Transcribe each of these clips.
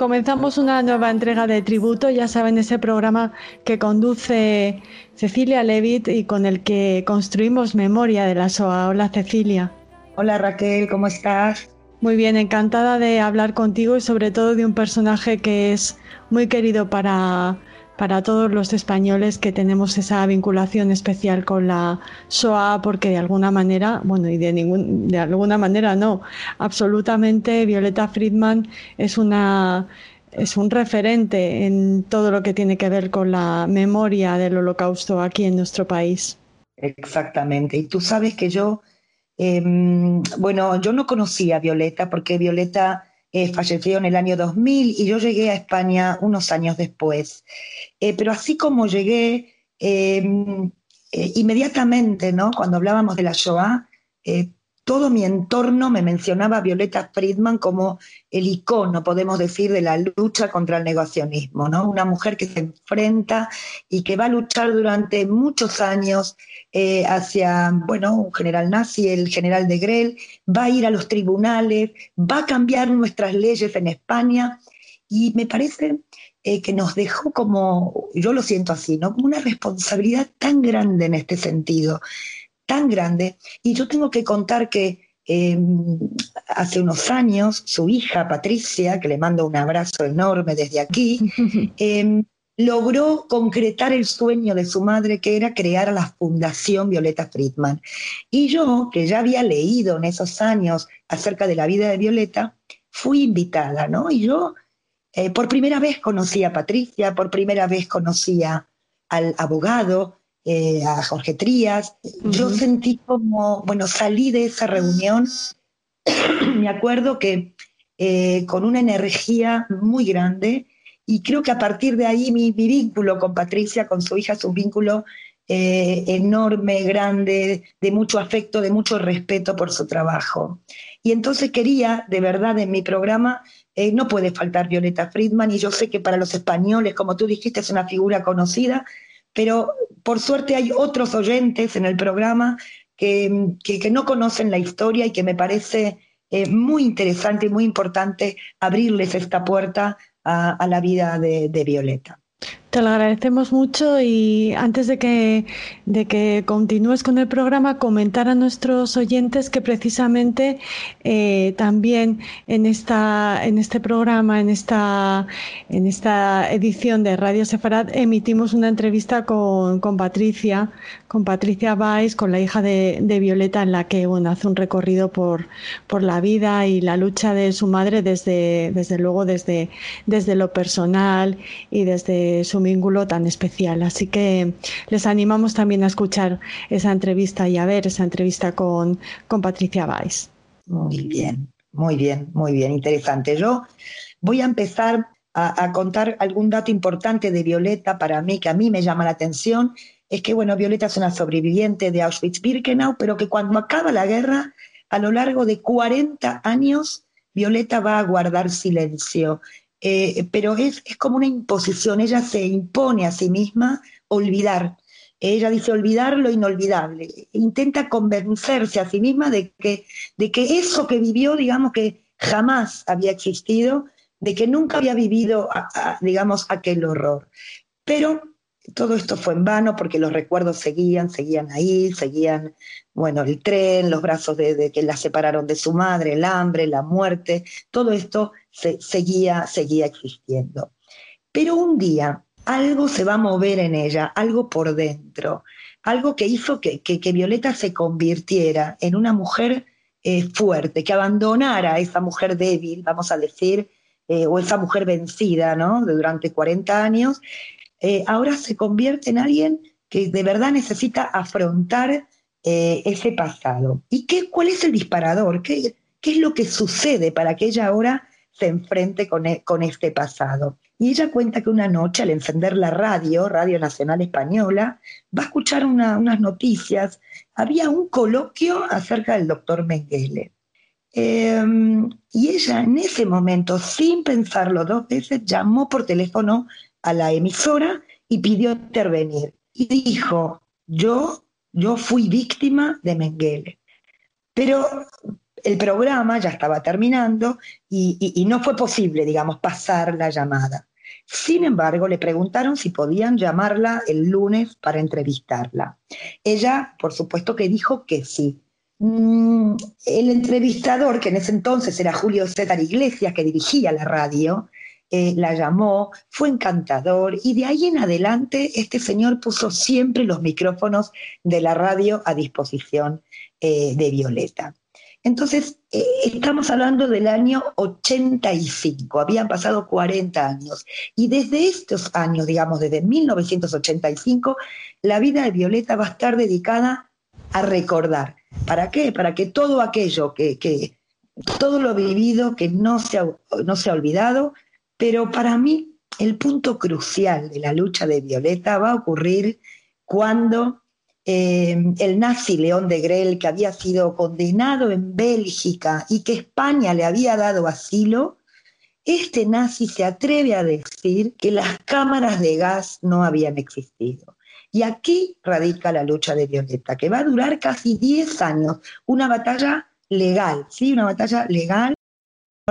Comenzamos una nueva entrega de Tributo, ya saben, ese programa que conduce Cecilia Levitt y con el que construimos memoria de la SOA. Hola Cecilia. Hola Raquel, ¿cómo estás? Muy bien, encantada de hablar contigo y sobre todo de un personaje que es muy querido para, para todos los españoles que tenemos esa vinculación especial con la SOA porque de alguna manera, bueno, y de, ningún, de alguna manera no, absolutamente Violeta Friedman es una es un referente en todo lo que tiene que ver con la memoria del holocausto aquí en nuestro país. Exactamente. Y tú sabes que yo, em, bueno, yo no conocía a Violeta porque Violeta eh, falleció en el año 2000 y yo llegué a España unos años después. Eh, pero así como llegué, eh, inmediatamente, ¿no? Cuando hablábamos de la Shoah, todo mi entorno me mencionaba a Violeta Friedman como el icono, podemos decir, de la lucha contra el negacionismo, ¿no? Una mujer que se enfrenta y que va a luchar durante muchos años eh, hacia, bueno, un general nazi, el general de Grel, va a ir a los tribunales, va a cambiar nuestras leyes en España y me parece eh, que nos dejó como, yo lo siento así, ¿no? Como una responsabilidad tan grande en este sentido tan grande. Y yo tengo que contar que em, hace unos años su hija Patricia, que le mando un abrazo enorme desde aquí, em, logró concretar el sueño de su madre, que era crear a la Fundación Violeta Friedman. Y yo, que ya había leído en esos años acerca de la vida de Violeta, fui invitada, ¿no? Y yo eh, por primera vez conocí a Patricia, por primera vez conocí al abogado, eh, a Jorge Trías. Yo sentí como, bueno, salí de esa reunión, me acuerdo que eh, con una energía muy grande y creo que a partir de ahí mi, vínculo con Patricia, con su hija, es un vínculo eh, enorme, grande, de mucho afecto, de mucho respeto por su trabajo. Y entonces quería, de verdad, en mi programa, no puede faltar Violeta Friedman, y yo sé que para los españoles, como tú dijiste, es una figura conocida, pero por suerte hay otros oyentes en el programa que, no conocen la historia y que me parece eh, muy interesante y muy importante abrirles esta puerta a, la vida de Violeta. Te lo agradecemos mucho y antes de que, de que continúes con el programa, comentar a nuestros oyentes que precisamente eh, también en, esta, en este programa, en esta, en esta edición de Radio Sefarad, emitimos una entrevista con, con Patricia, con Patricia Valls, con la hija de, de, Violeta, en la que bueno, hace un recorrido por, por la vida y la lucha de su madre desde, desde luego desde, desde lo personal y desde su vínculo tan especial. Así que les animamos también a escuchar esa entrevista y a ver esa entrevista con, con Patricia Weiss. Muy bien, muy bien, muy bien, interesante. Yo voy a empezar a, a, contar algún dato importante de Violeta para mí, que a mí me llama la atención. Es que, bueno, Violeta es una sobreviviente de Auschwitz-Birkenau, pero que cuando acaba la guerra, a lo largo de 40 años, Violeta va a guardar silencio. Eh, pero es, es, como una imposición, ella se impone a sí misma olvidar. Ella dice olvidar lo inolvidable, intenta convencerse a sí misma de que, de que eso que vivió, digamos que jamás había existido, de que nunca había vivido, digamos, aquel horror. Pero todo esto fue en vano porque los recuerdos seguían, seguían ahí, seguían, bueno, el tren, los brazos de, que la separaron de su madre, el hambre, la muerte, todo esto seguía, seguía existiendo. Pero un día algo se va a mover en ella, algo por dentro, algo que hizo que, Violeta se convirtiera en una mujer eh, fuerte, que abandonara a esa mujer débil, vamos a decir, eh, o esa mujer vencida, ¿no? Durante 40 años, eh, ahora se convierte en alguien que de verdad necesita afrontar ese pasado. ¿Y qué, cuál es el disparador? ¿Qué, ¿Qué es lo que sucede para que ella ahora se enfrente con, e, con este pasado. Y ella cuenta que una noche al encender la radio, Radio Nacional Española, va a escuchar unas noticias. Había un coloquio acerca del doctor Mengele. Em, y ella en ese momento, sin pensarlo dos veces, llamó por teléfono a la emisora y pidió intervenir. Y dijo, yo, yo fui víctima de Mengele. Pero el programa ya estaba terminando y, no fue posible, digamos, pasar la llamada. Sin embargo, le preguntaron si podían llamarla el lunes para entrevistarla. Ella, por supuesto que dijo que sí. Mm, el entrevistador, que en ese entonces era Julio César Iglesias, que dirigía la radio, eh, la llamó, fue encantador y de ahí en adelante este señor puso siempre los micrófonos de la radio a disposición eh, de Violeta. Entonces, eh, estamos hablando del año 85, habían pasado 40 años. Y desde estos años, digamos, desde 1985, la vida de Violeta va a estar dedicada a recordar. ¿Para qué? Para que todo aquello que, todo lo vivido, que no se, no se ha olvidado, pero para mí el punto crucial de la lucha de Violeta va a ocurrir cuando eh, el nazi León de Grel, que había sido condenado en Bélgica y que España le había dado asilo, este nazi se atreve a decir que las cámaras de gas no habían existido. Y aquí radica la lucha de Violeta, que va a durar casi 10 años, una batalla legal, ¿sí? Una batalla legal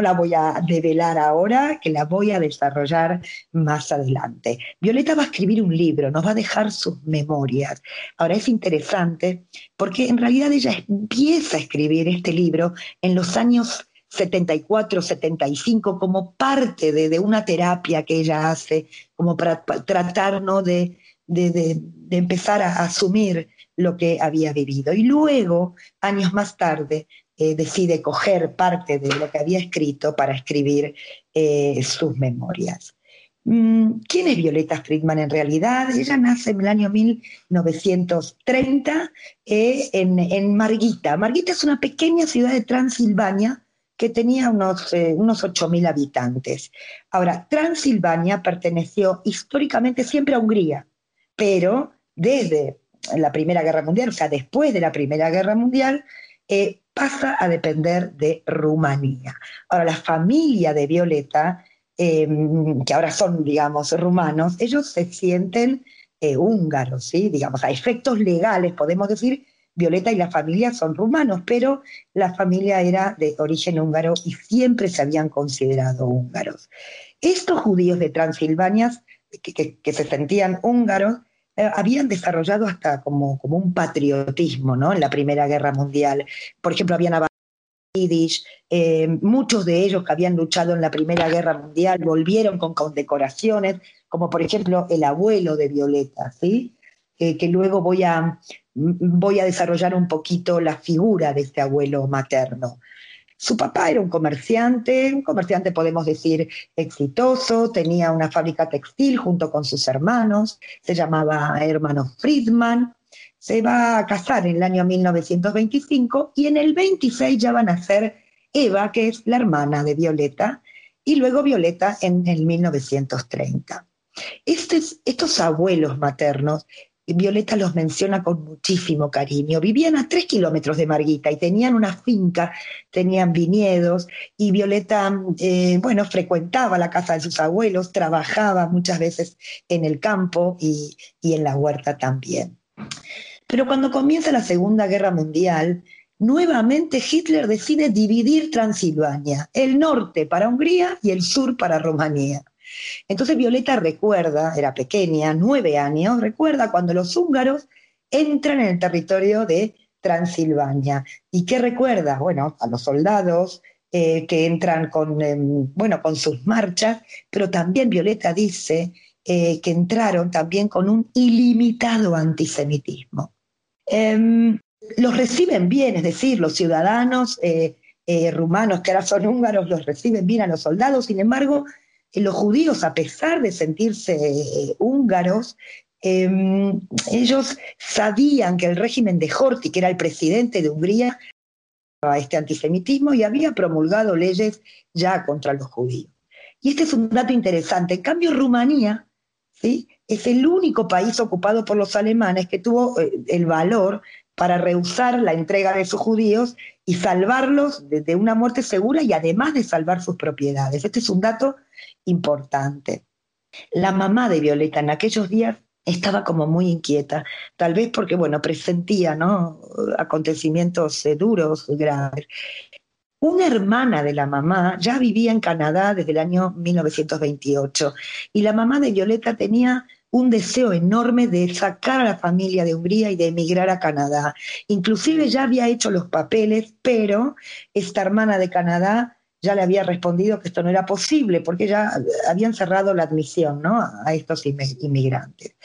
la voy a develar ahora, que la voy a desarrollar más adelante. Violeta va a escribir un libro, nos va a dejar sus memorias. Ahora es interesante porque en realidad ella empieza a escribir este libro en los años 74, 75 como parte de, una terapia que ella hace, como para, tratar de, de, empezar a asumir lo que había vivido. Y luego, años más tarde, eh, decide coger parte de lo que había escrito para escribir eh, sus memorias. Mm, ¿Quién es Violeta Friedman en realidad? Ella nace en el año 1930 eh, en, Marguita. Marguita es una pequeña ciudad de Transilvania que tenía unos, unos 8.000 habitantes. Ahora, Transilvania perteneció históricamente siempre a Hungría, pero desde la Primera Guerra Mundial, o sea, después de la Primera Guerra Mundial, pasa a depender de Rumanía. Ahora, la familia de Violeta, em, que ahora son, digamos, rumanos, ellos se sienten eh, húngaros, ¿sí? Digamos, a efectos legales podemos decir, Violeta y la familia son rumanos, pero la familia era de origen húngaro y siempre se habían considerado húngaros. Estos judíos de Transilvania, que se sentían húngaros, eh, habían desarrollado hasta como, como un patriotismo ¿no? en la Primera Guerra Mundial. Por ejemplo, habían Yiddish, eh, muchos de ellos que habían luchado en la Primera Guerra Mundial volvieron con condecoraciones, como por ejemplo el abuelo de Violeta, ¿sí? que luego voy a, voy a desarrollar un poquito la figura de este abuelo materno. Su papá era un comerciante, un comerciante podemos decir exitoso, tenía una fábrica textil junto con sus hermanos, se llamaba hermano Friedman, se va a casar en el año 1925 y en el 26 ya van a ser Eva, que es la hermana de Violeta, y luego Violeta en el 1930. estos abuelos maternos Violeta los menciona con muchísimo cariño. Vivían a tres kilómetros de Marguita y tenían una finca, tenían viñedos y Violeta, eh, bueno, frecuentaba la casa de sus abuelos, trabajaba muchas veces en el campo y, y en la huerta también. Pero cuando comienza la Segunda Guerra Mundial, nuevamente Hitler decide dividir Transilvania, el norte para Hungría y el sur para Rumanía. Entonces Violeta recuerda, era pequeña, nueve años, recuerda cuando los húngaros entran en el territorio de Transilvania. ¿Y qué recuerda? Bueno, a los soldados eh, que entran con, em, bueno, con sus marchas, pero también Violeta dice eh, que entraron también con un ilimitado antisemitismo. Em, los reciben bien, es decir, los ciudadanos eh, rumanos que ahora son húngaros los reciben bien a los soldados, sin embargo, los judíos, a pesar de sentirse eh, húngaros, em, ellos sabían que el régimen de Horthy, que era el presidente de Hungría, a este antisemitismo y había promulgado leyes ya contra los judíos. Y este es un dato interesante. En cambio, Rumanía ¿sí? es el único país ocupado por los alemanes que tuvo eh, el valor para rehusar la entrega de sus judíos y salvarlos de, una muerte segura y además de salvar sus propiedades. Este es un dato importante. La mamá de Violeta en aquellos días estaba como muy inquieta, tal vez porque, bueno, presentía, ¿no? Acontecimientos eh, duros, graves. Una hermana de la mamá ya vivía en Canadá desde el año 1928 y la mamá de Violeta tenía un deseo enorme de sacar a la familia de Hungría y de emigrar a Canadá. Inclusive ya había hecho los papeles, pero esta hermana de Canadá ya le había respondido que esto no era posible porque ya habían cerrado la admisión ¿no? a estos inmigrantes.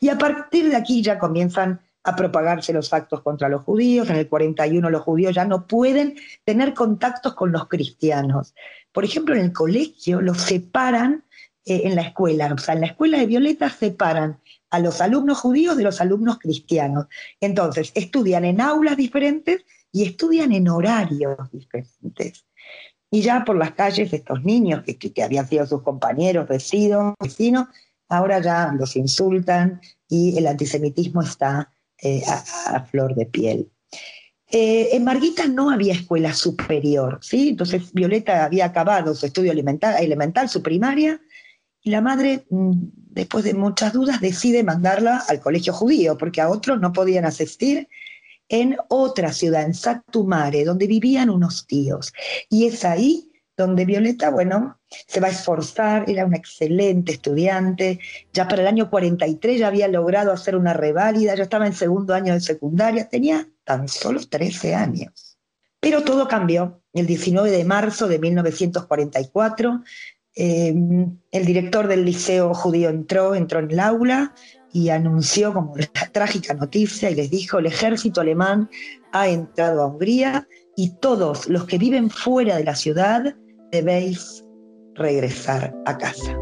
Y a partir de aquí ya comienzan a propagarse los actos contra los judíos. En el 41 los judíos ya no pueden tener contactos con los cristianos. Por ejemplo, en el colegio los separan eh, en la escuela. O sea, en la escuela de Violeta separan a los alumnos judíos de los alumnos cristianos. Entonces, estudian en aulas diferentes y estudian en horarios diferentes. Y ya por las calles estos niños que, habían sido sus compañeros, vecinos, vecinos, ahora ya los insultan y el antisemitismo está eh, a, flor de piel. Eh, en Marguita no había escuela superior, ¿sí? Entonces Violeta había acabado su estudio elemental, su primaria, y la madre, mm, después de muchas dudas, decide mandarla al colegio judío, porque a otros no podían asistir en otra ciudad, en Satumare, donde vivían unos tíos. Y es ahí donde Violeta, bueno, se va a esforzar, era una excelente estudiante, ya para el año 43 ya había logrado hacer una reválida, ya estaba en segundo año de secundaria, tenía tan solo 13 años. Pero todo cambió. El 19 de marzo de 1944, em, el director del liceo judío entró, entró en el aula y anunció como la trágica noticia y les dijo, el ejército alemán ha entrado a Hungría y todos los que viven fuera de la ciudad debéis regresar a casa.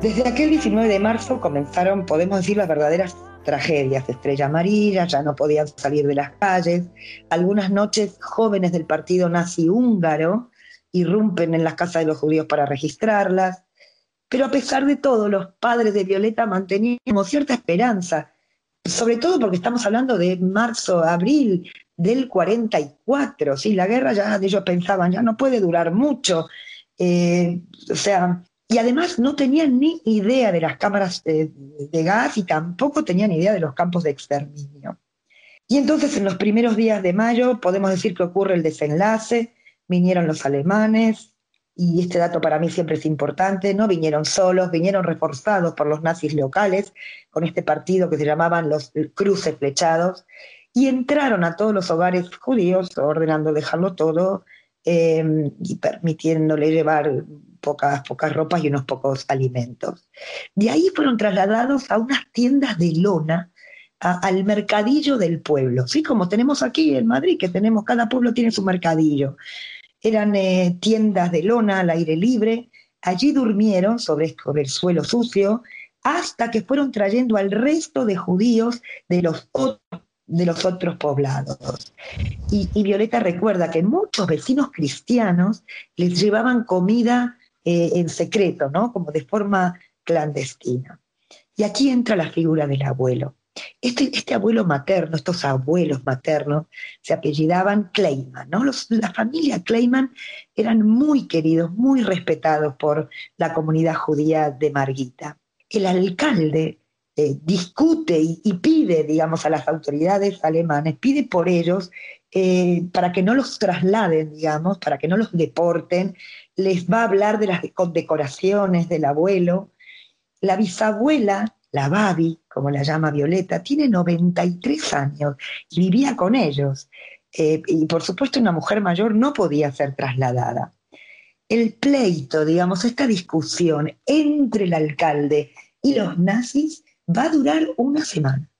Desde aquel 19 de marzo comenzaron, podemos decir, las verdaderas tragedias. Estrella Amarilla, ya no podían salir de las calles. Algunas noches jóvenes del partido nazi húngaro irrumpen en las casas de los judíos para registrarlas. Pero a pesar de todo, los padres de Violeta mantenían cierta esperanza, sobre todo porque estamos hablando de marzo, abril del 44, ¿sí? la guerra ya ellos pensaban, ya no puede durar mucho, eh, o sea, y además no tenían ni idea de las cámaras de, gas y tampoco tenían idea de los campos de exterminio. Y entonces en los primeros días de mayo podemos decir que ocurre el desenlace, vinieron los alemanes, y este dato para mí siempre es importante, no vinieron solos, vinieron reforzados por los nazis locales, con este partido que se llamaban los cruces flechados, y entraron a todos los hogares judíos, ordenando dejarlo todo em, y permitiéndole llevar pocas, pocas ropas y unos pocos alimentos. De ahí fueron trasladados a unas tiendas de lona, al mercadillo del pueblo, ¿sí? Como tenemos aquí en Madrid, que tenemos, cada pueblo tiene su mercadillo eran eh, tiendas de lona al aire libre, allí durmieron sobre, el suelo sucio hasta que fueron trayendo al resto de judíos de los otros de los otros poblados. Y, Violeta recuerda que muchos vecinos cristianos les llevaban comida eh, en secreto, ¿no? Como de forma clandestina. Y aquí entra la figura del abuelo. Este, este, abuelo materno, estos abuelos maternos, se apellidaban Kleiman, ¿no? la familia Kleiman eran muy queridos, muy respetados por la comunidad judía de Marguita. El alcalde eh, discute y, pide, digamos, a las autoridades alemanes, pide por ellos eh, para que no los trasladen, digamos, para que no los deporten, les va a hablar de las condecoraciones del abuelo. La bisabuela la Babi, como la llama Violeta, tiene 93 años y vivía con ellos. Eh, y por supuesto una mujer mayor no podía ser trasladada. El pleito, digamos, esta discusión entre el alcalde y los nazis va a durar una semana.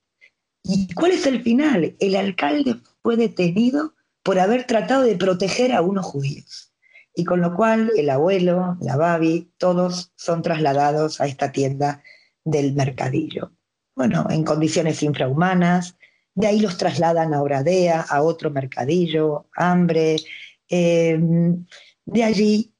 ¿Y cuál es el final? El alcalde fue detenido por haber tratado de proteger a unos judíos. Y con lo cual el abuelo, la Babi, todos son trasladados a esta tienda del mercadillo. bueno, en condiciones infrahumanas. De ahí los trasladan a Oradea, a otro mercadillo, hambre. Em, de allí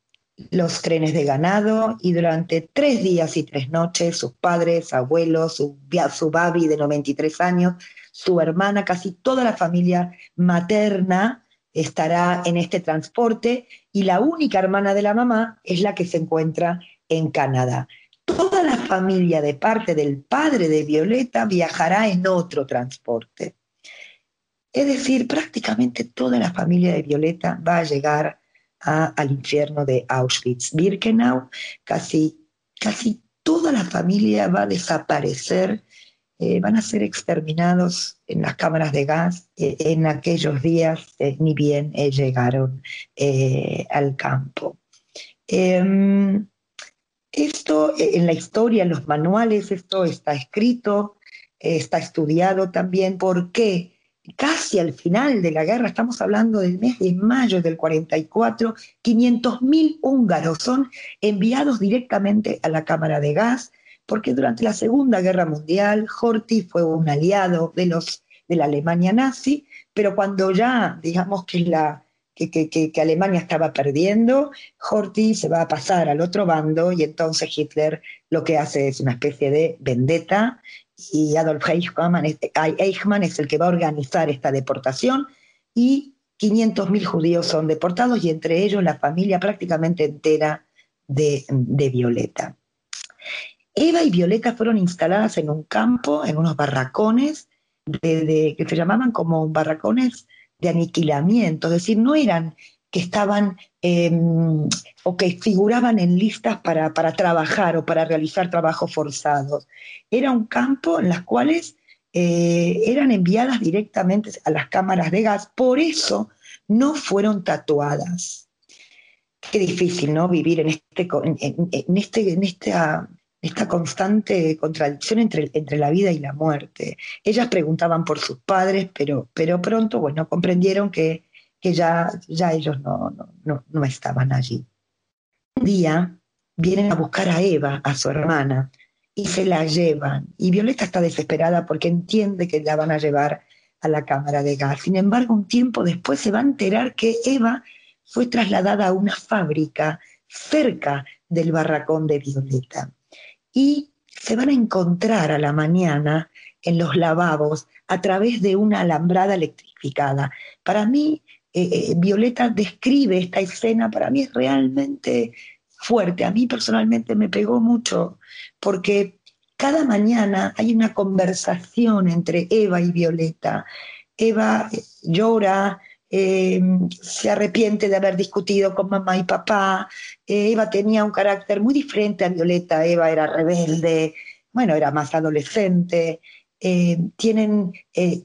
los trenes de ganado y durante tres días y tres noches sus padres, abuelos, su, su babi de 93 años, su hermana, casi toda la familia materna estará en este transporte y la única hermana de la mamá es la que se encuentra en Canadá. Toda la familia de parte del padre de Violeta viajará en otro transporte. Es decir, prácticamente toda la familia de Violeta va a llegar al infierno de Auschwitz-Birkenau. Casi, casi toda la familia va a desaparecer, eh, van a ser exterminados en las cámaras de gas. Eh, en aquellos días eh, ni bien llegaron al campo. Em, esto en la historia, en los manuales, esto está escrito, está estudiado también. ¿Por qué? Casi al final de la guerra, estamos hablando del mes de mayo del 44, 500.000 húngaros son enviados directamente a la cámara de gas, porque durante la Segunda Guerra Mundial Horthy fue un aliado de, los, de la Alemania nazi, pero cuando ya, digamos que, la, que, Alemania estaba perdiendo, Horthy se va a pasar al otro bando y entonces Hitler lo que hace es una especie de vendetta y Adolf Eichmann, Eichmann es el que va a organizar esta deportación y 500.000 judíos son deportados y entre ellos la familia prácticamente entera de, Violeta. Eva y Violeta fueron instaladas en un campo, en unos barracones, que se llamaban como barracones de aniquilamiento, es decir, no eran que estaban em, o que figuraban en listas para, trabajar o para realizar trabajos forzados. Era un campo en las cuales eh, eran enviadas directamente a las cámaras de gas, por eso no fueron tatuadas. Qué difícil, ¿no? Vivir en, este, en, este, en esta, esta constante contradicción entre, entre la vida y la muerte. Ellas preguntaban por sus padres, pero, pero pronto, bueno, comprendieron que que ya, ya ellos no, no, no, estaban allí. Un día vienen a buscar a Eva, a su hermana, y se la llevan. Y Violeta está desesperada porque entiende que la van a llevar a la cámara de gas. Sin embargo, un tiempo después se va a enterar que Eva fue trasladada a una fábrica cerca del barracón de Violeta. Y se van a encontrar a la mañana en los lavabos a través de una alambrada electrificada. Para mí eh, eh, Violeta describe esta escena, para mí es realmente fuerte. A mí personalmente me pegó mucho porque cada mañana hay una conversación entre Eva y Violeta. Eva eh, se arrepiente de haber discutido con mamá y papá. Eva tenía un carácter muy diferente a Violeta. Eva era rebelde, bueno, era más adolescente. tienen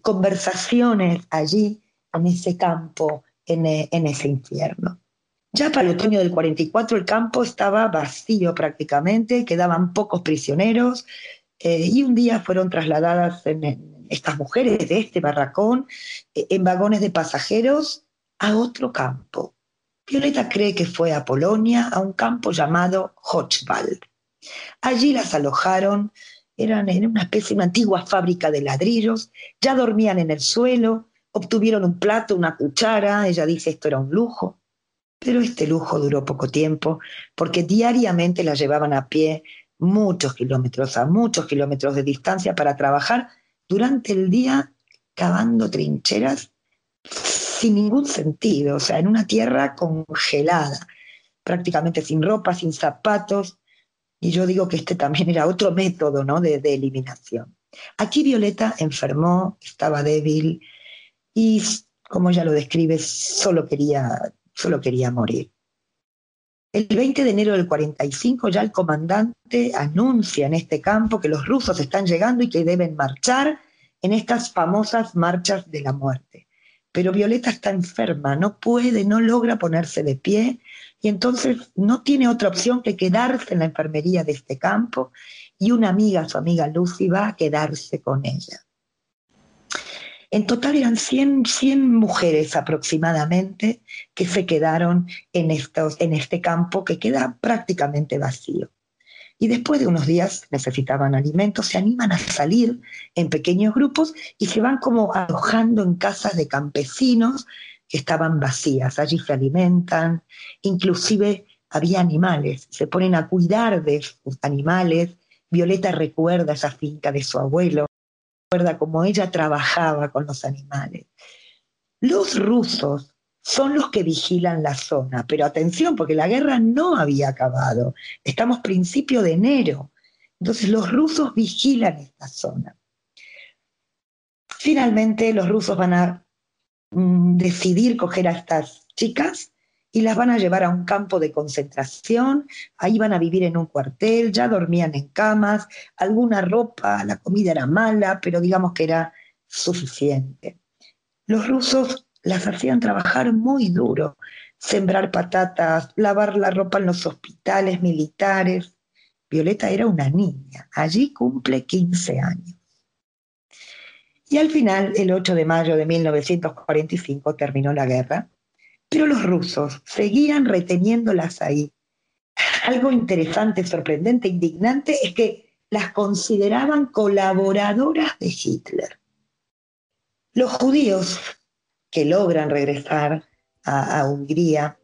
conversaciones allí en ese campo, en, eh, en, ese infierno. Ya para el otoño del 44 el campo estaba vacío prácticamente, quedaban pocos prisioneros eh, y un día fueron trasladadas estas mujeres de este barracón eh, en vagones de pasajeros a otro campo. Violeta cree que fue a Polonia, a un campo llamado Hochwald. Allí las alojaron, eran en una especie de antigua fábrica de ladrillos, ya dormían en el suelo, Obtuvieron un plato, una cuchara, ella dice esto era un lujo, pero este lujo duró poco tiempo porque diariamente la llevaban a pie muchos kilómetros, a muchos kilómetros de distancia para trabajar durante el día cavando trincheras sin ningún sentido, o sea, en una tierra congelada, prácticamente sin ropa, sin zapatos, y yo digo que este también era otro método ¿no? de, eliminación. Aquí Violeta enfermó, estaba débil, y como ya lo describe, solo quería, solo quería morir. El 20 de enero del 45 ya el comandante anuncia en este campo que los rusos están llegando y que deben marchar en estas famosas marchas de la muerte. Pero Violeta está enferma, no puede, no logra ponerse de pie y entonces no tiene otra opción que quedarse en la enfermería de este campo y una amiga, su amiga Lucy, va a quedarse con ella. En total eran 100, 100 mujeres aproximadamente que se quedaron en, en este campo que queda prácticamente vacío. y después de unos días necesitaban alimentos, se animan a salir en pequeños grupos y se van como alojando en casas de campesinos que estaban vacías. Allí se alimentan, inclusive había animales, se ponen a cuidar de sus animales. Violeta recuerda esa finca de su abuelo, recuerda cómo ella trabajaba con los animales. Los rusos son los que vigilan la zona. Pero atención, porque la guerra no había acabado. Estamos principio de enero. Entonces los rusos vigilan esta zona. Finalmente los rusos van a mm, decidir coger a estas chicas y las van a llevar a un campo de concentración, ahí van a vivir en un cuartel, ya dormían en camas, alguna ropa, la comida era mala, pero digamos que era suficiente. Los rusos las hacían trabajar muy duro, sembrar patatas, lavar la ropa en los hospitales militares. Violeta era una niña, allí cumple 15 años. Y al final, el 8 de mayo de 1945, terminó la guerra, pero los rusos seguían reteniéndolas ahí. Algo interesante, sorprendente, indignante es que las consideraban colaboradoras de Hitler. Los judíos que logran regresar a, Hungría,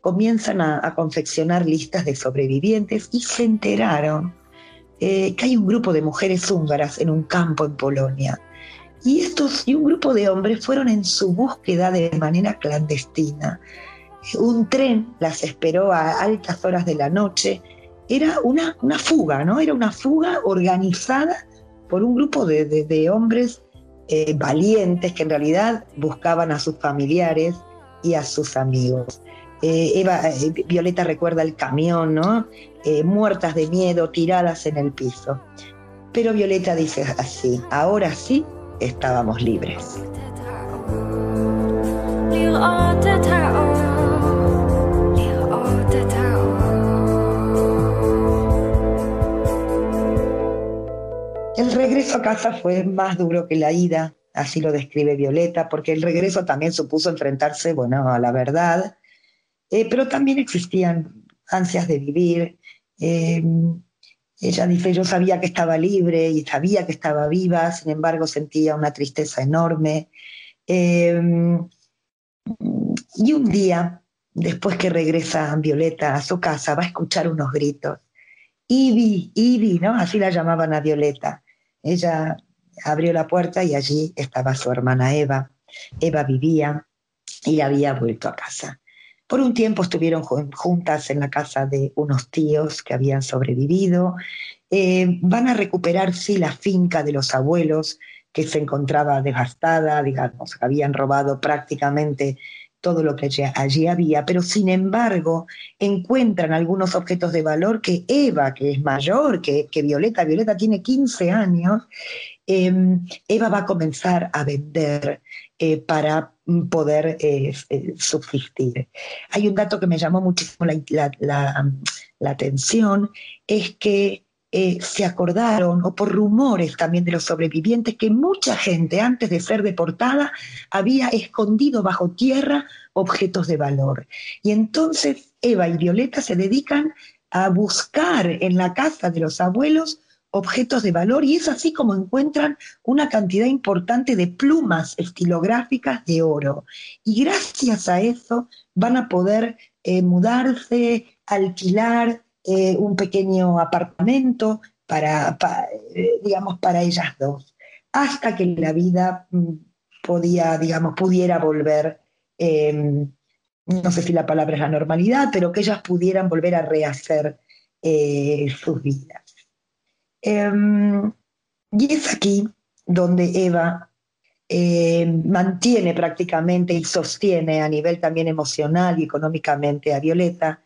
comienzan a, confeccionar listas de sobrevivientes y se enteraron eh, que hay un grupo de mujeres húngaras en un campo en Polonia. Y estos y un grupo de hombres fueron en su búsqueda de manera clandestina. Un tren las esperó a altas horas de la noche. Era una, una fuga, ¿no? Era una fuga organizada por un grupo de, de hombres eh, valientes que en realidad buscaban a sus familiares y a sus amigos. Eh, Eva, eh, Violeta recuerda el camión, ¿no? muertas de miedo, tiradas en el piso. Pero Violeta dice así, ahora sí estábamos libres. El regreso a casa fue más duro que la ida, así lo describe Violeta, porque el regreso también supuso enfrentarse, bueno, a la verdad, eh, pero también existían ansias de vivir. Em, ella dice, yo sabía que estaba libre y sabía que estaba viva, sin embargo sentía una tristeza enorme. Em, y un día, después que regresa Violeta a su casa, va a escuchar unos gritos. Ivy, Ivy, ¿no? Así la llamaban a Violeta. Ella abrió la puerta y allí estaba su hermana Eva. Eva vivía y había vuelto a casa. Por un tiempo estuvieron juntas en la casa de unos tíos que habían sobrevivido. Eh, van a recuperar, sí, la finca de los abuelos que se encontraba devastada, digamos, habían robado prácticamente todo lo que allí había, pero sin embargo encuentran algunos objetos de valor que Eva, que es mayor que, Violeta, Violeta tiene 15 años, em, Eva va a comenzar a vender eh, para poder eh, eh, subsistir. Hay un dato que me llamó muchísimo la atención, es que se acordaron, o por rumores también de los sobrevivientes, que mucha gente antes de ser deportada había escondido bajo tierra objetos de valor. Y entonces Eva y Violeta se dedican a buscar en la casa de los abuelos objetos de valor y es así como encuentran una cantidad importante de plumas estilográficas de oro. Y gracias a eso van a poder eh, mudarse, alquilar, eh, un pequeño apartamento para, eh, digamos, para ellas dos, hasta que la vida mm, podía, digamos, pudiera volver, em, no sé si la palabra es la normalidad, pero que ellas pudieran volver a rehacer eh, sus vidas. Em, y es aquí donde Eva mantiene prácticamente y sostiene a nivel también emocional y económicamente a Violeta,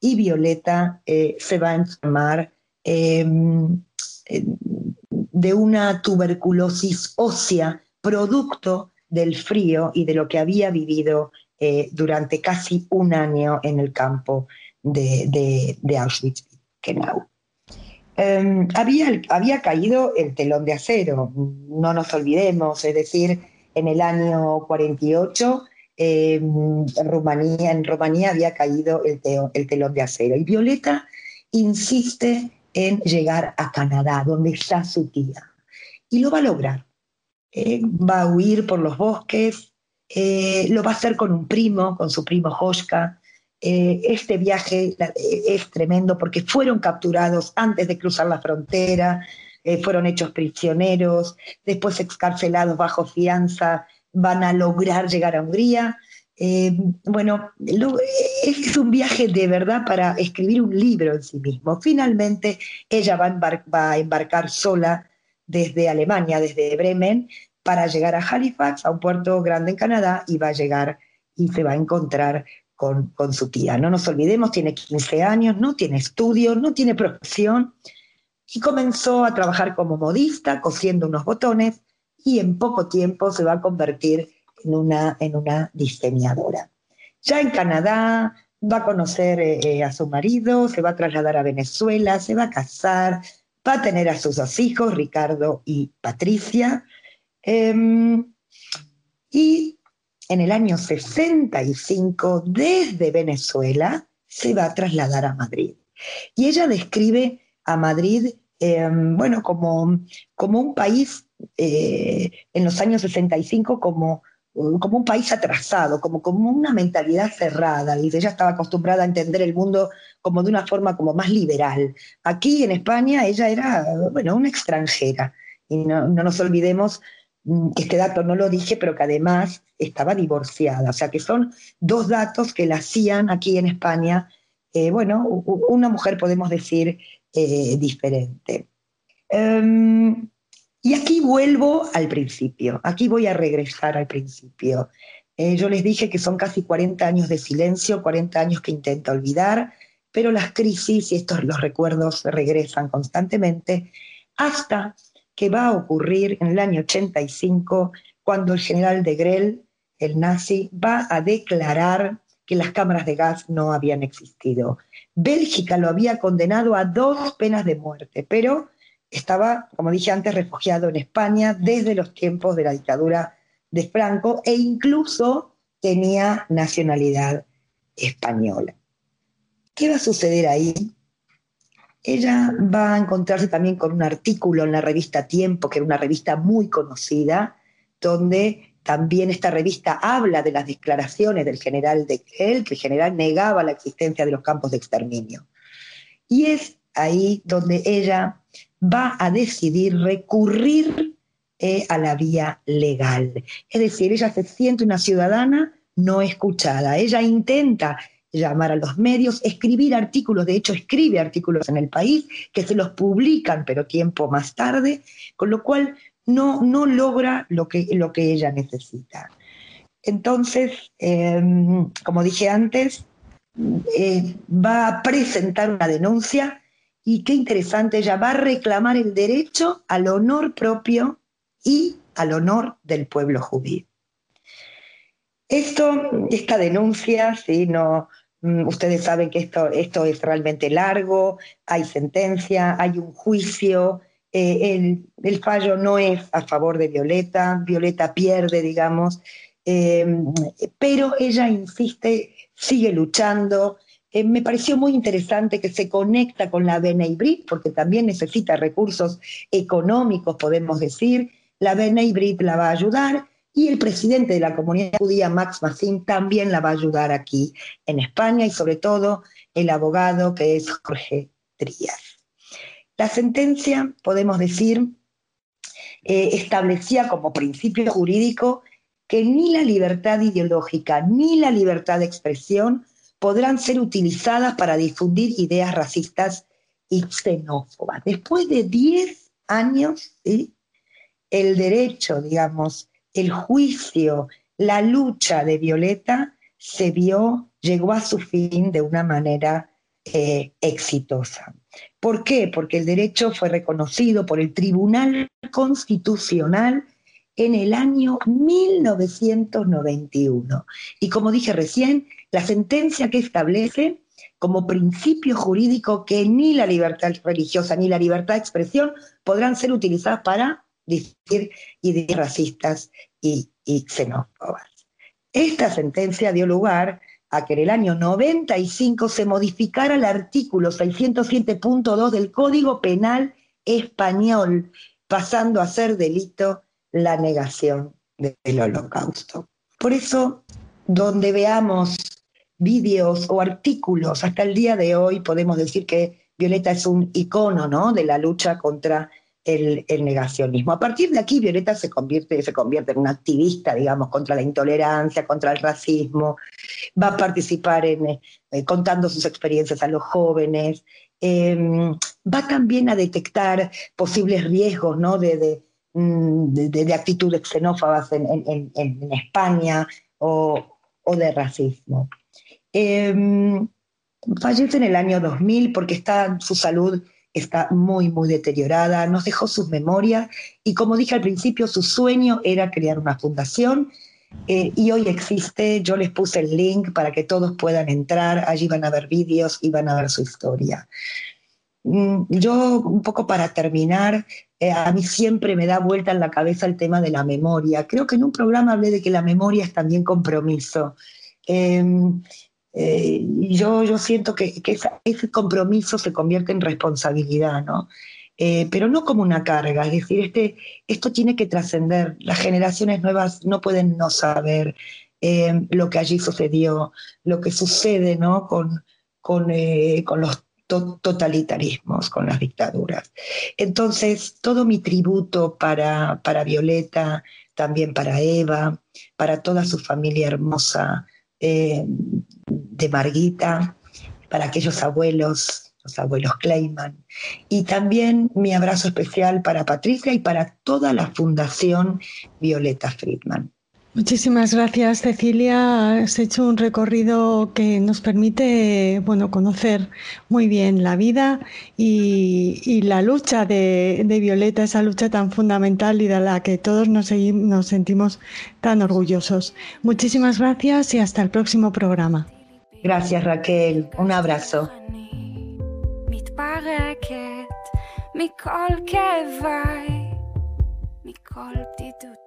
y Violeta eh, se va a enfermar em, de una tuberculosis ósea producto del frío y de lo que había vivido eh, durante casi un año en el campo de, de, Auschwitz-Birkenau. Em, había, había caído el telón de acero, no nos olvidemos, es decir, en el año 48 en Rumanía, en Rumanía había caído el, telón de acero. Y Violeta insiste en llegar a Canadá, donde está su tía. Y lo va a lograr. Eh, va a huir por los bosques, eh, lo va a hacer con un primo, con su primo Joshka. Eh, este viaje es tremendo porque fueron capturados antes de cruzar la frontera, fueron hechos prisioneros, después excarcelados bajo fianza, van a lograr llegar a Hungría. bueno, es un viaje de verdad para escribir un libro en sí mismo. Finalmente, ella va a embarcar sola desde Alemania, desde Bremen, para llegar a Halifax, a un puerto grande en Canadá, y va a llegar y se va a encontrar con, su tía. No nos olvidemos, tiene 15 años, no tiene estudios, no tiene profesión, y comenzó a trabajar como modista, cosiendo unos botones, y en poco tiempo se va a convertir en una, en una diseñadora. Ya en Canadá va a conocer eh, eh, a su marido, se va a trasladar a Venezuela, se va a casar, va a tener a sus dos hijos, Ricardo y Patricia, em, y en el año 65, desde Venezuela, se va a trasladar a Madrid. Y ella describe a Madrid, em, bueno, como, como un país eh, en los años 65 como como un país atrasado, como, como una mentalidad cerrada. y ella estaba acostumbrada a entender el mundo como de una forma como más liberal. Aquí en España ella era, bueno, una extranjera. Y no, nos olvidemos este dato no lo dije, pero que además estaba divorciada. O sea que son dos datos que la hacían aquí en España, eh, bueno, una mujer podemos decir eh, diferente. Em, y aquí vuelvo al principio, aquí voy a regresar al principio. Eh, yo les dije que son casi 40 años de silencio, 40 años que intenta olvidar, pero las crisis y estos los recuerdos regresan constantemente hasta que va a ocurrir en el año 85 cuando el general de Grell, el nazi, va a declarar que las cámaras de gas no habían existido. Bélgica lo había condenado a dos penas de muerte, pero estaba, como dije antes, refugiado en España desde los tiempos de la dictadura de Franco e incluso tenía nacionalidad española. ¿Qué va a suceder ahí? Ella va a encontrarse también con un artículo en la revista Tiempo, que era una revista muy conocida, donde también esta revista habla de las declaraciones del general de él, que el general negaba la existencia de los campos de exterminio. Y es ahí donde ella va a decidir recurrir eh, a la vía legal. Es decir, ella se siente una ciudadana no escuchada. Ella intenta llamar a los medios, escribir artículos, de hecho escribe artículos en el país que se los publican, pero tiempo más tarde, con lo cual no, no logra lo que, lo que ella necesita. Entonces, em, como dije antes, eh, va a presentar una denuncia y qué interesante, ella va a reclamar el derecho al honor propio y al honor del pueblo judío. Esto, esta denuncia, ¿sí? no, ustedes saben que esto, esto es realmente largo, hay sentencia, hay un juicio, eh, el, fallo no es a favor de Violeta, Violeta pierde, digamos, eh, pero ella insiste, sigue luchando, eh, me pareció muy interesante que se conecta con la Brit, porque también necesita recursos económicos, podemos decir. La Brit la va a ayudar y el presidente de la comunidad judía, Max Massin, también la va a ayudar aquí en España y sobre todo el abogado que es Jorge Trías. La sentencia, podemos decir, eh, establecía como principio jurídico que ni la libertad ideológica ni la libertad de expresión podrán ser utilizadas para difundir ideas racistas y xenófobas. Después de 10 años, el derecho, digamos, el juicio, la lucha de Violeta se vio, llegó a su fin de una manera eh, exitosa. ¿Por qué? Porque el derecho fue reconocido por el Tribunal Constitucional en el año 1991. Y como dije recién, la sentencia que establece como principio jurídico que ni la libertad religiosa ni la libertad de expresión podrán ser utilizadas para decir ideas racistas y, xenófobas. Esta sentencia dio lugar a que en el año 95 se modificara el artículo 607.2 del Código Penal Español, pasando a ser delito la negación del holocausto. Por eso, donde veamos vídeos o artículos, hasta el día de hoy podemos decir que Violeta es un icono ¿no? de la lucha contra el, negacionismo. A partir de aquí, Violeta se convierte, se convierte en una activista, digamos, contra la intolerancia, contra el racismo, va a participar en eh, contando sus experiencias a los jóvenes, em, va también a detectar posibles riesgos ¿no? de, mm, de, actitudes xenófobas en, España o, de racismo. Em, fallece en el año 2000 porque está su salud está muy, muy deteriorada, nos dejó sus memorias y como dije al principio, su sueño era crear una fundación eh, y hoy existe, yo les puse el link para que todos puedan entrar, allí van a ver vídeos y van a ver su historia. Mm, yo, un poco para terminar, eh, a mí siempre me da vuelta en la cabeza el tema de la memoria. Creo que en un programa hablé de que la memoria es también compromiso. Em, eh, y yo, yo siento que, ese compromiso se convierte en responsabilidad, ¿no? Eh, pero no como una carga, es decir, este, esto tiene que trascender. Las generaciones nuevas no pueden no saber eh, lo que allí sucedió, lo que sucede ¿no? con, con, con los totalitarismos, con las dictaduras. Entonces, todo mi tributo para, para Violeta, también para Eva, para toda su familia hermosa de Marguita, para aquellos abuelos, los abuelos Kleiman. Y también mi abrazo especial para Patricia y para toda la Fundación Violeta Friedman. Muchísimas gracias, Cecilia. Has hecho un recorrido que nos permite, bueno, conocer muy bien la vida y, la lucha de, Violeta, esa lucha tan fundamental y de la que todos nos, nos sentimos tan orgullosos. Muchísimas gracias y hasta el próximo programa. Gracias Raquel, un abrazo. מכל כאביי, מכל בדידותי.